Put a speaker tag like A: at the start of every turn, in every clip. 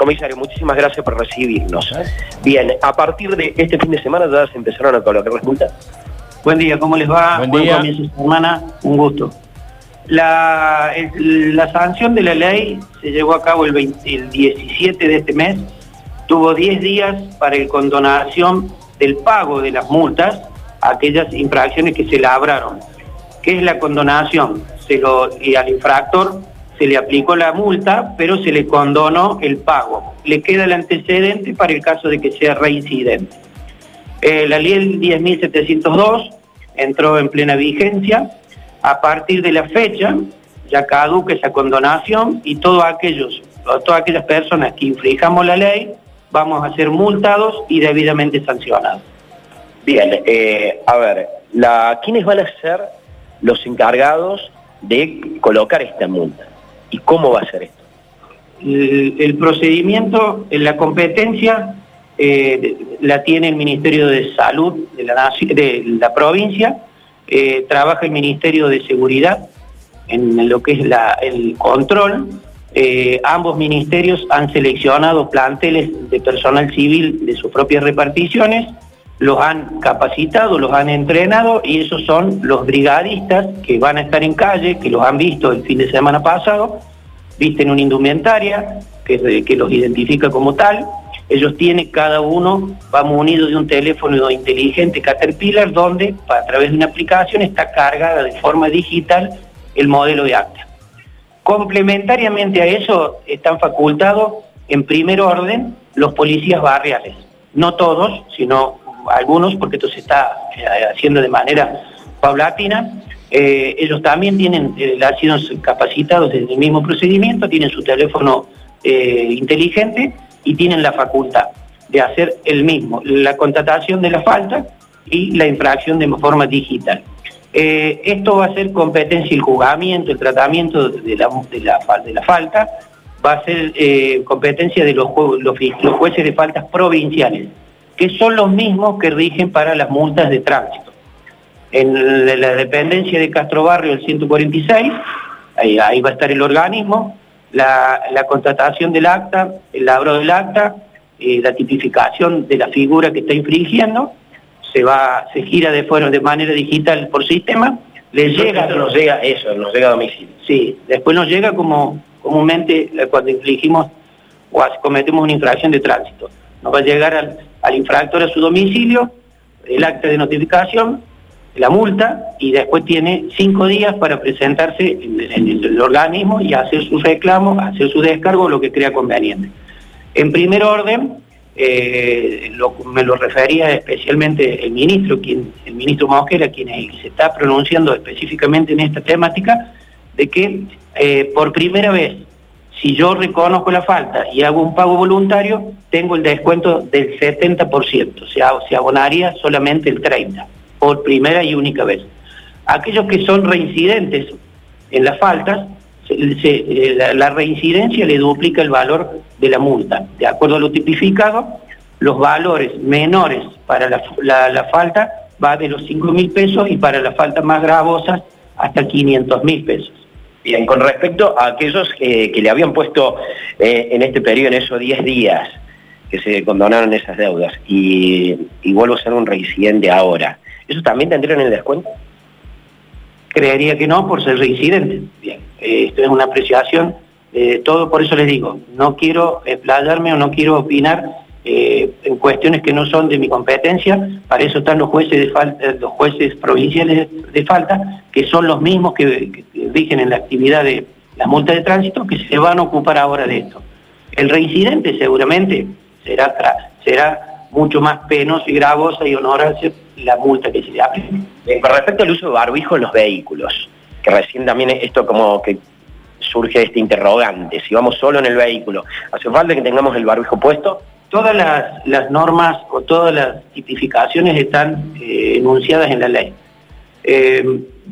A: Comisario, muchísimas gracias por recibirnos. Bien, a partir de este fin de semana ya se empezaron a colocar las multas.
B: Buen día, ¿cómo les va?
C: Buen día.
B: comienzo de semana, un gusto. La, el- la sanción de la ley se llevó a cabo el, 20 el 17 de este mes. Tuvo 10 días para el condonación del pago de las multas a aquellas infracciones que se labraron. ¿Qué es la condonación? Se lo, y al infractor se le aplicó la multa, pero se le condonó el pago. Le queda el antecedente para el caso de que sea reincidente. Eh, la ley 10.702 entró en plena vigencia. A partir de la fecha ya caduca esa condonación y todos aquellos, todas aquellas personas que infringamos la ley vamos a ser multados y debidamente sancionados.
A: Bien, eh, a ver, la, ¿quiénes van a ser los encargados de colocar esta multa? ¿Y cómo va a ser esto?
B: El, procedimiento, en la competencia, eh, la tiene el Ministerio de Salud de la, provincia, eh, trabaja el Ministerio de Seguridad en lo que es el control. Eh, ambos ministerios han seleccionado planteles de personal civil de sus propias reparticiones, los han capacitado, los han entrenado y esos son los brigadistas que van a estar en calle, que los han visto el fin de semana pasado, visten una indumentaria que, que los identifica como tal. Ellos tienen, cada uno va munido de un teléfono inteligente Caterpillar, donde a través de una aplicación está cargada de forma digital el modelo de acta. Complementariamente a eso están facultados en primer orden los policías barriales. No todos, sino algunos, porque esto se está eh, haciendo de manera paulatina. Eh, ellos también tienen, eh, han sido capacitados en el mismo procedimiento, tienen su teléfono eh, inteligente y tienen la facultad de hacer el mismo, la contratación de la falta y la infracción de forma digital. Esto va a ser competencia, el juzgamiento, el tratamiento de la, de la, falta, va a ser competencia de los jueces de faltas provinciales, que son los mismos que rigen para las multas de tránsito. En la, dependencia de Castro Barrio, el 146, ahí, ahí va a estar el organismo, la, la contratación del acta, el labro del acta, eh, la tipificación de la figura que está infringiendo, se va, se gira de fuera de manera digital por sistema, le llega,
A: Esto nos llega, eso, nos llega a domicilio.
B: sí, después nos llega como comúnmente eh, cuando infligimos o cometemos una infracción de tránsito. Nos va a llegar al, al infractor a su domicilio, el acta de notificación, la multa y después tiene cinco días para presentarse en, el organismo y hacer sus reclamos, hacer su descargo, lo que crea conveniente. En primer orden, eh, me lo refería especialmente el ministro, quien, el ministro Mosquera, quien se está pronunciando específicamente en esta temática, de que eh, por primera vez, si yo reconozco la falta y hago un pago voluntario, tengo el descuento del 70%, o sea, se abonaría solamente el 30%, por primera y única vez. Aquellos que son reincidentes en las faltas, eh, la, reincidencia le duplica el valor de la multa. De acuerdo a lo tipificado, los valores menores para la, la- la falta va de los 5 mil pesos y para las faltas más gravosas hasta 500 mil pesos.
A: Bien, con respecto a aquellos eh, que le habían puesto eh, en este periodo, en esos 10 días, que se condonaron esas deudas, y, y vuelvo a ser un reincidente ahora, ¿eso también tendrían el descuento?
B: Creería que no por ser reincidente. Bien, eh, esto es una apreciación, eh, todo por eso les digo, no quiero explayarme o no quiero opinar eh, en cuestiones que no son de mi competencia, para eso están los jueces de falta, los jueces provinciales de falta, que son los mismos que rigen en la actividad de la multa de tránsito, que se van a ocupar ahora de esto. El reincidente seguramente será, será mucho más penoso y gravosa y honorable la multa que se le aplique.
A: Bien, con respecto al uso de barbijo en los vehículos, que recién también esto como que surge este interrogante, si vamos solo en el vehículo, ¿hace falta que tengamos el barbijo puesto?
B: Todas las, las normas o todas las tipificaciones están eh, enunciadas en la ley. Eh,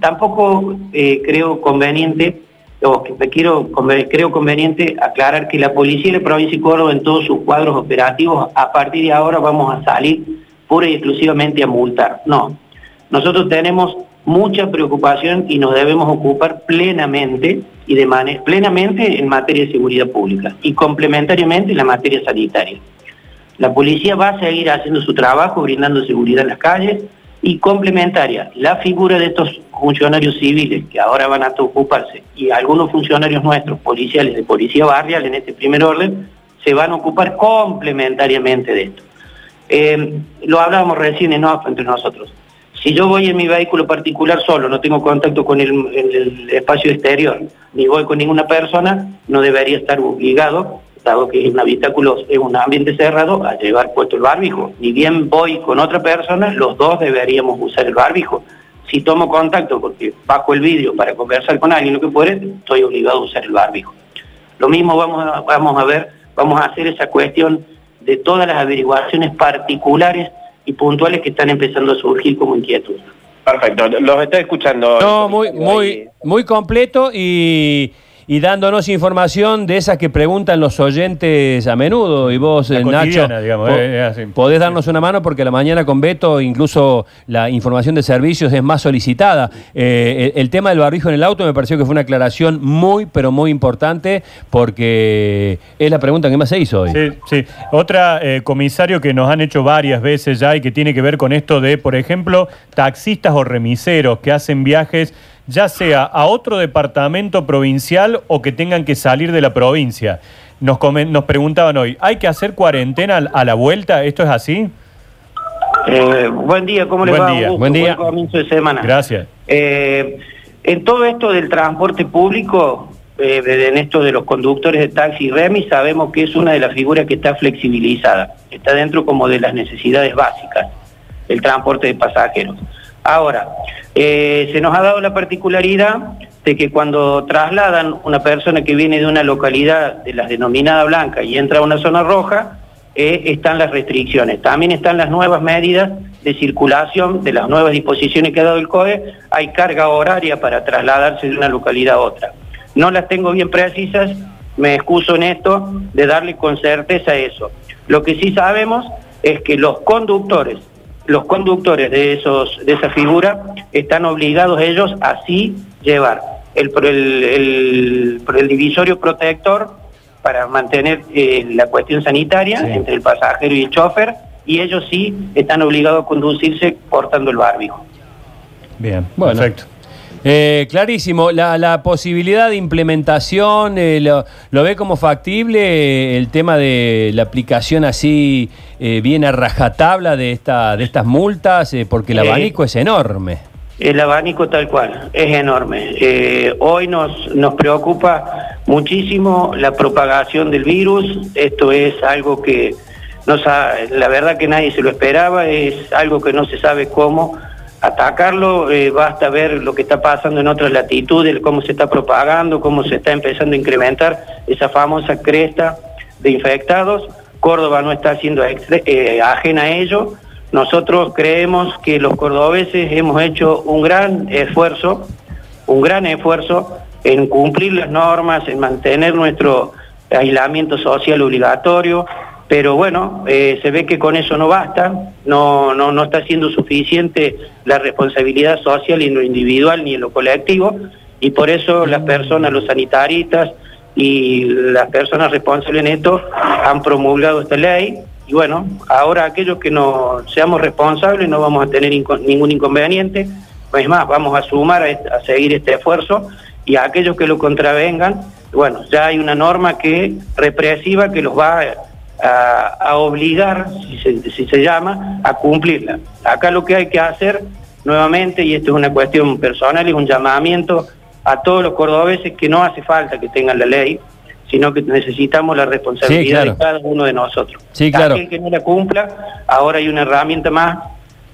B: tampoco eh, creo conveniente, o que quiero, creo conveniente aclarar que la Policía de la Provincia de Córdoba en todos sus cuadros operativos, a partir de ahora vamos a salir pura y exclusivamente a multar. No, nosotros tenemos mucha preocupación y nos debemos ocupar plenamente y de manera plenamente en materia de seguridad pública y complementariamente en la materia sanitaria. La policía va a seguir haciendo su trabajo, brindando seguridad en las calles y complementaria, la figura de estos funcionarios civiles que ahora van a ocuparse y algunos funcionarios nuestros, policiales de policía barrial en este primer orden, se van a ocupar complementariamente de esto. Eh, lo hablábamos recién en off entre nosotros. Si yo voy en mi vehículo particular solo, no tengo contacto con el, espacio exterior, ni voy con ninguna persona, no debería estar obligado, dado que es un habitáculo, es un ambiente cerrado, a llevar puesto el barbijo. Ni bien voy con otra persona, los dos deberíamos usar el barbijo. Si tomo contacto porque bajo el vidrio para conversar con alguien, lo que fuere, estoy obligado a usar el barbijo. Lo mismo vamos a, vamos a ver, vamos a hacer esa cuestión de todas las averiguaciones particulares y puntuales que están empezando a surgir como inquietud.
A: Perfecto, los estoy escuchando.
C: No, muy, muy, muy completo y y dándonos información de esas que preguntan los oyentes a menudo. Y vos, eh, Nacho, podés darnos una mano porque la mañana con Beto incluso la información de servicios es más solicitada. Eh, el, tema del barbijo en el auto me pareció que fue una aclaración muy, pero muy importante porque es la pregunta que más se hizo hoy.
D: Sí, sí. Otra, eh, comisario, que nos han hecho varias veces ya y que tiene que ver con esto de, por ejemplo, taxistas o remiseros que hacen viajes ya sea a otro departamento provincial o que tengan que salir de la provincia. Nos, nos preguntaban hoy, ¿hay que hacer cuarentena a la vuelta? ¿Esto es así?
B: Eh, buen día, ¿cómo les va?
C: Día. Buen día.
B: Buen comienzo de semana.
D: Gracias.
B: Eh, en todo esto del transporte público, eh, en esto de los conductores de taxi y remis, sabemos que es una de las figuras que está flexibilizada. Está dentro como de las necesidades básicas, el transporte de pasajeros. Ahora, eh, se nos ha dado la particularidad de que cuando trasladan una persona que viene de una localidad de las denominadas blanca y entra a una zona roja, eh, están las restricciones. También están las nuevas medidas de circulación, de las nuevas disposiciones que ha dado el COE, hay carga horaria para trasladarse de una localidad a otra. No las tengo bien precisas, me excuso en esto de darle con certeza eso. Lo que sí sabemos es que los conductores los conductores de, esos, de esa figura están obligados ellos a sí llevar el, el, el, divisorio protector para mantener eh, la cuestión sanitaria entre el pasajero y el chofer y ellos sí están obligados a conducirse portando el barbijo.
C: Bien, bueno. perfecto. Eh, clarísimo, la, posibilidad de implementación, eh, lo, ve como factible eh, el tema de la aplicación así bien a rajatabla de, esta, de estas multas? porque el abanico es enorme.
B: El abanico tal cual, es enorme. hoy nos, nos preocupa muchísimo la propagación del virus, esto es algo que no la verdad que nadie se lo esperaba, es algo que no se sabe cómo atacarlo, eh, basta ver lo que está pasando en otras latitudes, cómo se está propagando, cómo se está empezando a incrementar esa famosa cresta de infectados. Córdoba no está siendo eh, ajena a ello. Nosotros creemos que los cordobeses hemos hecho un gran esfuerzo, un gran esfuerzo en cumplir las normas, en mantener nuestro aislamiento social obligatorio, pero bueno, eh, se ve que con eso no basta, no, no, no está siendo suficiente la responsabilidad social en lo individual ni en lo colectivo, y por eso las personas, los sanitaristas y las personas responsables en esto han promulgado esta ley, y bueno, ahora aquellos que no seamos responsables no vamos a tener ningún inconveniente, es más, vamos a sumar a, a seguir este esfuerzo, y a aquellos que lo contravengan, bueno, ya hay una norma que represiva que los va a a, obligar, si se, llama, a cumplirla. Acá lo que hay que hacer nuevamente, y esto es una cuestión personal, es un llamamiento a todos los cordobeses que no hace falta que tengan la ley, sino que necesitamos la responsabilidad de cada uno de nosotros.
C: Sí, claro.
B: Aquel que no la cumpla, ahora hay una herramienta más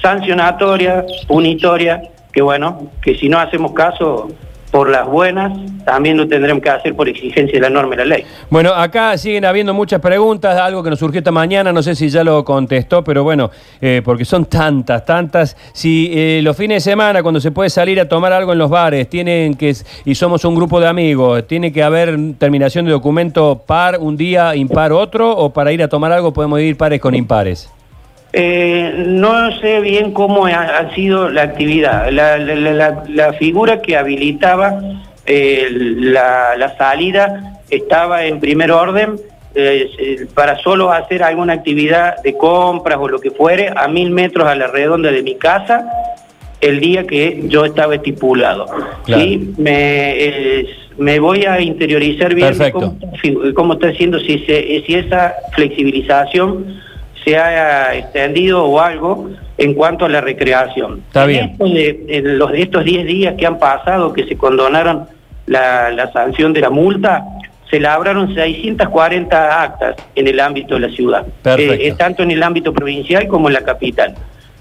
B: sancionatoria, punitoria, que bueno, que si no hacemos caso por las buenas, también lo tendremos que hacer por exigencia de la norma y la ley.
C: Bueno, acá siguen habiendo muchas preguntas, algo que nos surgió esta mañana, no sé si ya lo contestó, pero bueno, eh, porque son tantas, tantas. Si eh, los fines de semana, cuando se puede salir a tomar algo en los bares, tienen que, y somos un grupo de amigos, tiene que haber terminación de documento par un día, impar otro, o para ir a tomar algo podemos ir pares con impares.
B: Eh, no sé bien cómo ha, sido la actividad. La, figura que habilitaba eh, la, salida estaba en primer orden eh, para solo hacer alguna actividad de compras o lo que fuere a mil metros a la redonda de mi casa el día que yo estaba estipulado. Me, me, voy a interiorizar bien cómo, cómo, está haciendo, si, si esa flexibilización se ha extendido o algo en cuanto a la recreación.
C: Está bien.
B: en los estos 10 días que han pasado, que se condonaron la, sanción de la multa, se labraron 640 actas en el ámbito de la ciudad, eh, tanto en el ámbito provincial como en la capital.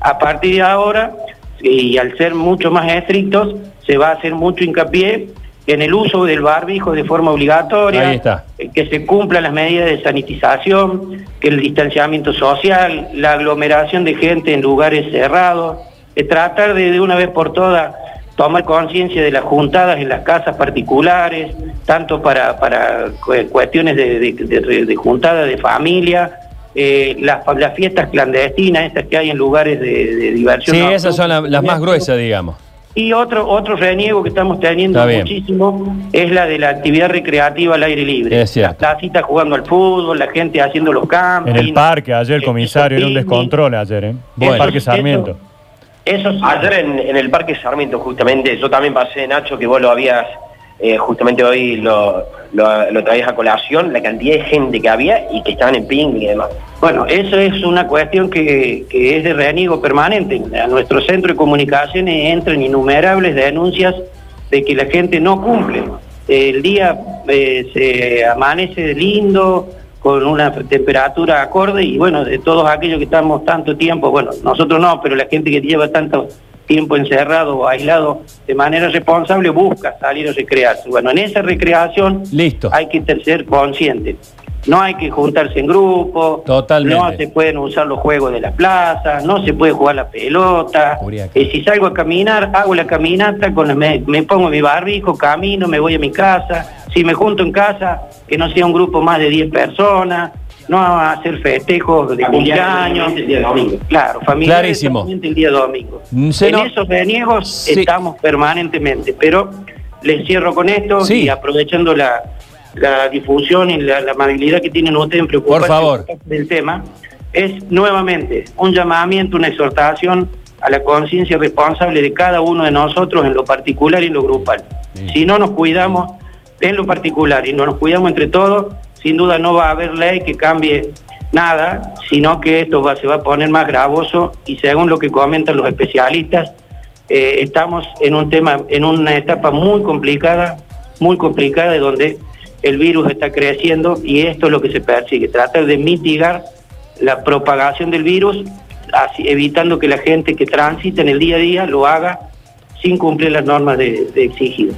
B: A partir de ahora, y al ser mucho más estrictos, se va a hacer mucho hincapié en el uso del barbijo de forma obligatoria, eh, que se cumplan las medidas de sanitización, que el distanciamiento social, la aglomeración de gente en lugares cerrados, tratar de de una vez por todas tomar conciencia de las juntadas en las casas particulares, tanto para, para cuestiones de, de, juntada de familia, eh, las, las, fiestas clandestinas, estas que hay en lugares de, diversión.
C: Sí, esas son las más gruesas, digamos.
B: Y otro, otro reniego que estamos teniendo muchísimo es la de la actividad recreativa al aire libre.
C: Es.
B: Las citas jugando al fútbol, la gente haciendo los campos.
D: En el parque, ayer el comisario, era un descontrol ayer, ¿eh? en el Parque Sarmiento.
A: Eso, ayer en, en, el Parque Sarmiento, justamente, yo también pasé, Nacho, que vos lo habías eh, justamente hoy lo, lo, traías a colación, la cantidad de gente que había y que estaban en ping y demás.
B: Bueno, eso es una cuestión que, es de reniego permanente. A nuestro centro de comunicaciones entran innumerables denuncias de que la gente no cumple. El día eh, se amanece lindo, con una temperatura acorde y bueno, de todos aquellos que estamos tanto tiempo, bueno, nosotros no, pero la gente que lleva tanto tiempo encerrado o aislado de manera responsable busca salir a recrearse. Bueno, en esa recreación
C: Listo.
B: hay que ser consciente. No hay que juntarse en grupo,
C: Totalmente.
B: no se pueden usar los juegos de la plaza, no se puede jugar la pelota. Eh, si salgo a caminar, hago la caminata, con me, me pongo mi barbijo, camino, me voy a mi casa. Si me junto en casa, que no sea un grupo más de 10 personas, no a hacer festejos de cumpleaños. El día domingo. Claro,
C: familiarmente
B: el día domingo. Mm, en esos reniegos estamos permanentemente, pero les cierro con esto y aprovechando la, difusión y la, amabilidad que tienen ustedes en preocuparse del tema, es nuevamente un llamamiento, una exhortación a la conciencia responsable de cada uno de nosotros en lo particular y en lo grupal. Si no nos cuidamos en lo particular y no nos cuidamos entre todos, sin duda no va a haber ley que cambie nada, sino que esto va, se va a poner más gravoso y según lo que comentan los especialistas, eh, estamos en un tema, en una etapa muy complicada, muy complicada de donde el virus está creciendo y esto es lo que se persigue, tratar de mitigar la propagación del virus, evitando que la gente que transita en el día a día lo haga sin cumplir las normas de, de exigido.